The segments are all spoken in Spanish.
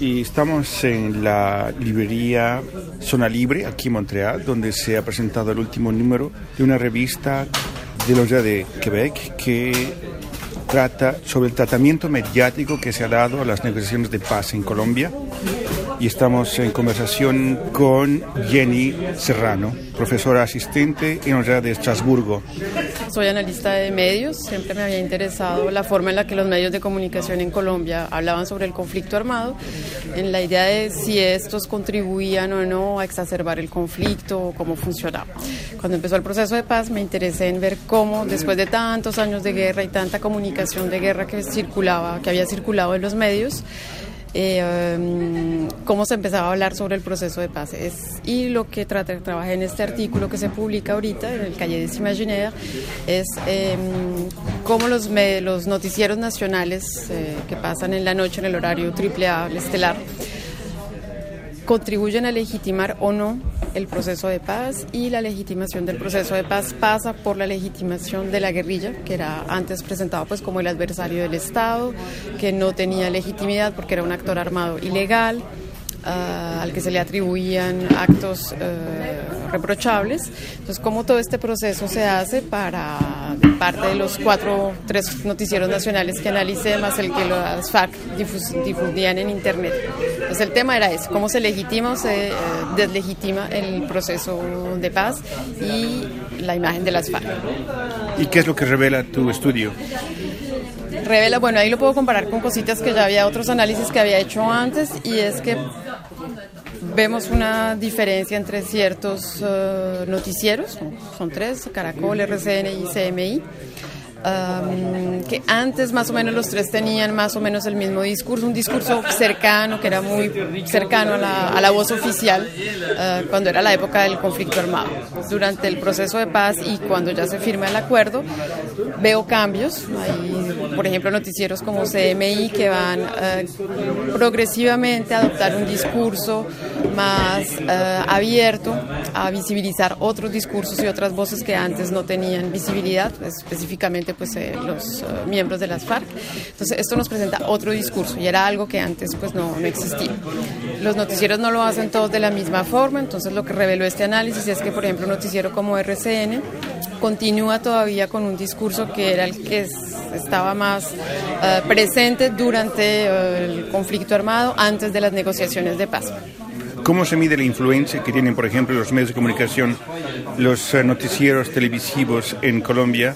y estamos en la librería Zona Libre, aquí en Montreal, donde se ha presentado el último número de una revista de los de Quebec que trata sobre el tratamiento mediático que se ha dado a las negociaciones de paz en Colombia y estamos en conversación con Jenny Serrano, profesora asistente en la Universidad de Estrasburgo. Soy analista de medios, siempre me había interesado la forma en la que los medios de comunicación en Colombia hablaban sobre el conflicto armado, en la idea de si estos contribuían o no a exacerbar el conflicto o cómo funcionaba. Cuando empezó el proceso de paz me interesé en ver cómo después de tantos años de guerra y tanta comunicación de guerra que circulaba, que había circulado en los medios, eh, um, cómo se empezaba a hablar sobre el proceso de paz. y lo que trata, trabaja en este artículo que se publica ahorita en el Calle des Imaginaires es eh, cómo los, los noticieros nacionales eh, que pasan en la noche en el horario triple A, estelar, contribuyen a legitimar o no el proceso de paz y la legitimación del proceso de paz pasa por la legitimación de la guerrilla, que era antes presentado pues como el adversario del Estado, que no tenía legitimidad porque era un actor armado ilegal. Ah, al que se le atribuían actos eh, reprochables. Entonces, cómo todo este proceso se hace para parte de los cuatro, tres noticieros nacionales que analicé, más el que las FARC difundían en Internet. Entonces, el tema era eso, cómo se legitima o se eh, deslegitima el proceso de paz y la imagen de las FARC. ¿Y qué es lo que revela tu estudio? revela, bueno, ahí lo puedo comparar con cositas que ya había otros análisis que había hecho antes y es que vemos una diferencia entre ciertos uh, noticieros, son tres, Caracol, RCN y CMI, que antes más o menos los tres tenían más o menos el mismo discurso, un discurso cercano, que era muy cercano a la, voz oficial uh, cuando era la época del conflicto armado. Durante el proceso de paz y cuando ya se firma el acuerdo, veo cambios. Hay, por ejemplo, noticieros como CMI que van uh, progresivamente a adoptar un discurso más uh, abierto a visibilizar otros discursos y otras voces que antes no tenían visibilidad, específicamente pues eh, los eh, miembros de las FARC. Entonces esto nos presenta otro discurso y era algo que antes pues no, no existía. Los noticieros no lo hacen todos de la misma forma, entonces lo que reveló este análisis es que por ejemplo un noticiero como RCN continúa todavía con un discurso que era el que estaba más eh, presente durante el conflicto armado antes de las negociaciones de paz. ¿Cómo se mide la influencia que tienen, por ejemplo, los medios de comunicación, los noticieros televisivos en Colombia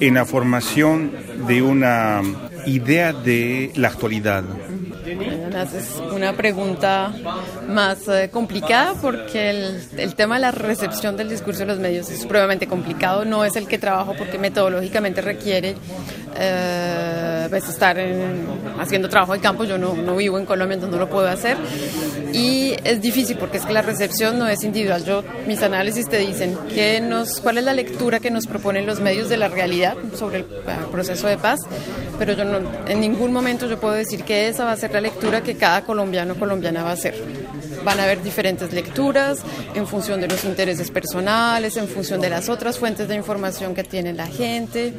en la formación de una idea de la actualidad? Es una pregunta más eh, complicada porque el, tema de la recepción del discurso de los medios es supremamente complicado. No es el que trabajo porque metodológicamente requiere eh, pues estar haciendo trabajo de campo. Yo no, vivo en Colombia, entonces no lo puedo hacer. Y es difícil porque es que la recepción no es individual. Yo, mis análisis te dicen que nos, cuál es la lectura que nos proponen los medios de la realidad sobre el, el proceso de paz, pero yo no, en ningún momento yo puedo decir que esa va a ser la lectura que cada colombiano o colombiana va a hacer. Van a haber diferentes lecturas en función de los intereses personales, en función de las otras fuentes de información que tiene la gente,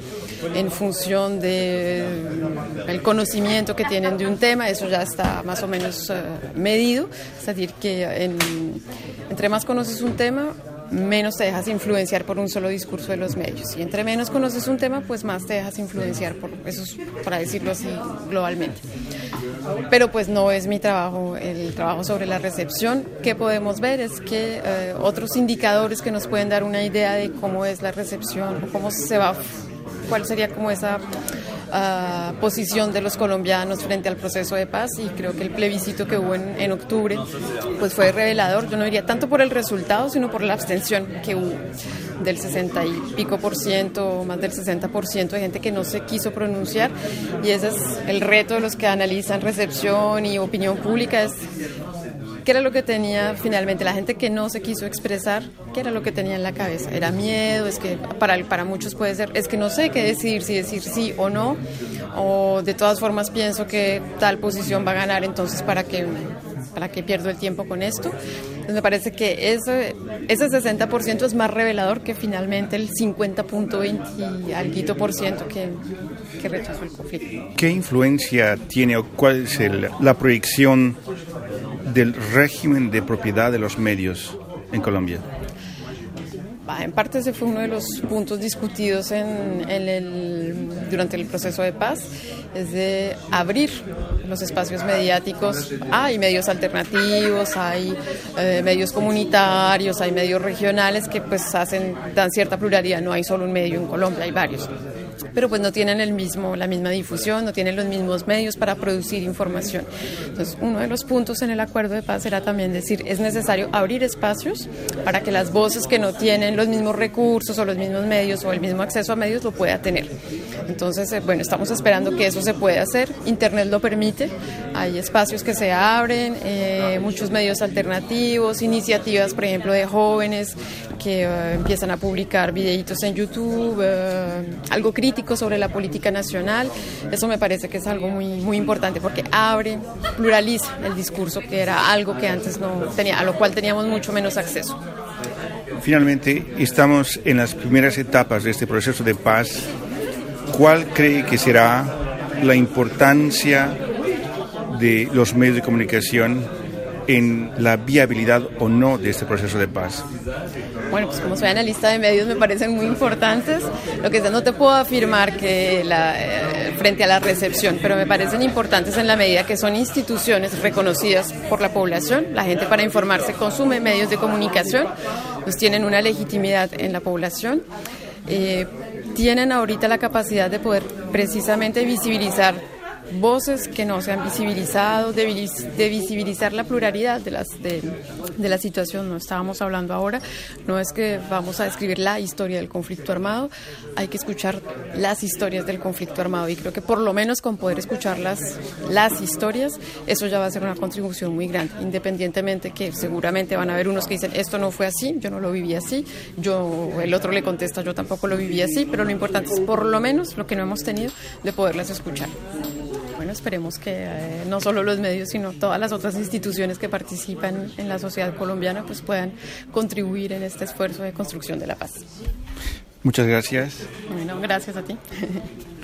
en función del conocimiento que tienen de un tema, eso ya está más o menos uh, medido, es decir, que en, entre más conoces un tema, menos te dejas influenciar por un solo discurso de los medios. Y entre menos conoces un tema, pues más te dejas influenciar por eso, para decirlo así globalmente. Pero pues no es mi trabajo, el trabajo sobre la recepción. ¿Qué podemos ver? Es que eh, otros indicadores que nos pueden dar una idea de cómo es la recepción cómo se va, cuál sería como esa posición de los colombianos frente al proceso de paz y creo que el plebiscito que hubo en, en, octubre pues fue revelador. Yo no diría tanto por el resultado, sino por la abstención que hubo del 60 y pico por ciento, más del 60 por ciento de gente que no se quiso pronunciar y ese es el reto de los que analizan recepción y opinión pública, es ¿Qué era lo que tenía finalmente la gente que no se quiso expresar? ¿Qué era lo que tenía en la cabeza? ¿Era miedo? Es que para, para muchos puede ser, es que no sé qué decidir, si decir sí o no, o de todas formas pienso que tal posición va a ganar, entonces para qué ¿para qué pierdo el tiempo con esto? Entonces me parece que ese, ese 60% es más revelador que finalmente el 50.20 y algo por ciento que, que rechazó el conflicto. ¿Qué influencia tiene o cuál es la proyección del régimen de propiedad de los medios en Colombia? En parte ese fue uno de los puntos discutidos en, el, durante el proceso de paz, es de abrir los espacios mediáticos. Hay medios alternativos, hay eh, medios comunitarios, hay medios regionales que pues hacen, dan cierta pluralidad, no hay solo un medio en Colombia, hay varios pero pues no tienen el mismo, la misma difusión, no tienen los mismos medios para producir información. Entonces, uno de los puntos en el acuerdo de paz era también decir, es necesario abrir espacios para que las voces que no tienen los mismos recursos o los mismos medios o el mismo acceso a medios lo pueda tener. Entonces, eh, bueno, estamos esperando que eso se pueda hacer. Internet lo permite, hay espacios que se abren, eh, muchos medios alternativos, iniciativas, por ejemplo, de jóvenes que eh, empiezan a publicar videitos en YouTube, algo crítico sobre la política nacional. Eso me parece que es algo muy, muy importante porque abre, pluraliza el discurso, que era algo que antes no tenía, a lo cual teníamos mucho menos acceso. Finalmente, estamos en las primeras etapas de este proceso de paz. ¿Cuál cree que será la importancia de los medios de comunicación en la viabilidad o no de este proceso de paz? Bueno, pues como soy analista de medios me parecen muy importantes. Lo que no te puedo afirmar que la, eh, frente a la recepción, pero me parecen importantes en la medida que son instituciones reconocidas por la población. La gente para informarse consume medios de comunicación, pues tienen una legitimidad en la población. Eh, tienen ahorita la capacidad de poder precisamente visibilizar voces que no se han visibilizado, de, visibilizar la pluralidad de, las, de, la situación. No estábamos hablando ahora, no es que vamos a describir la historia del conflicto armado, hay que escuchar las historias del conflicto armado y creo que por lo menos con poder escuchar las, las historias, eso ya va a ser una contribución muy grande, independientemente que seguramente van a haber unos que dicen esto no fue así, yo no lo viví así, yo el otro le contesta yo tampoco lo viví así, pero lo importante es por lo menos lo que no hemos tenido de poderlas escuchar bueno, esperemos que eh, no solo los medios, sino todas las otras instituciones que participan en la sociedad colombiana pues puedan contribuir en este esfuerzo de construcción de la paz. Muchas gracias. Bueno, gracias a ti.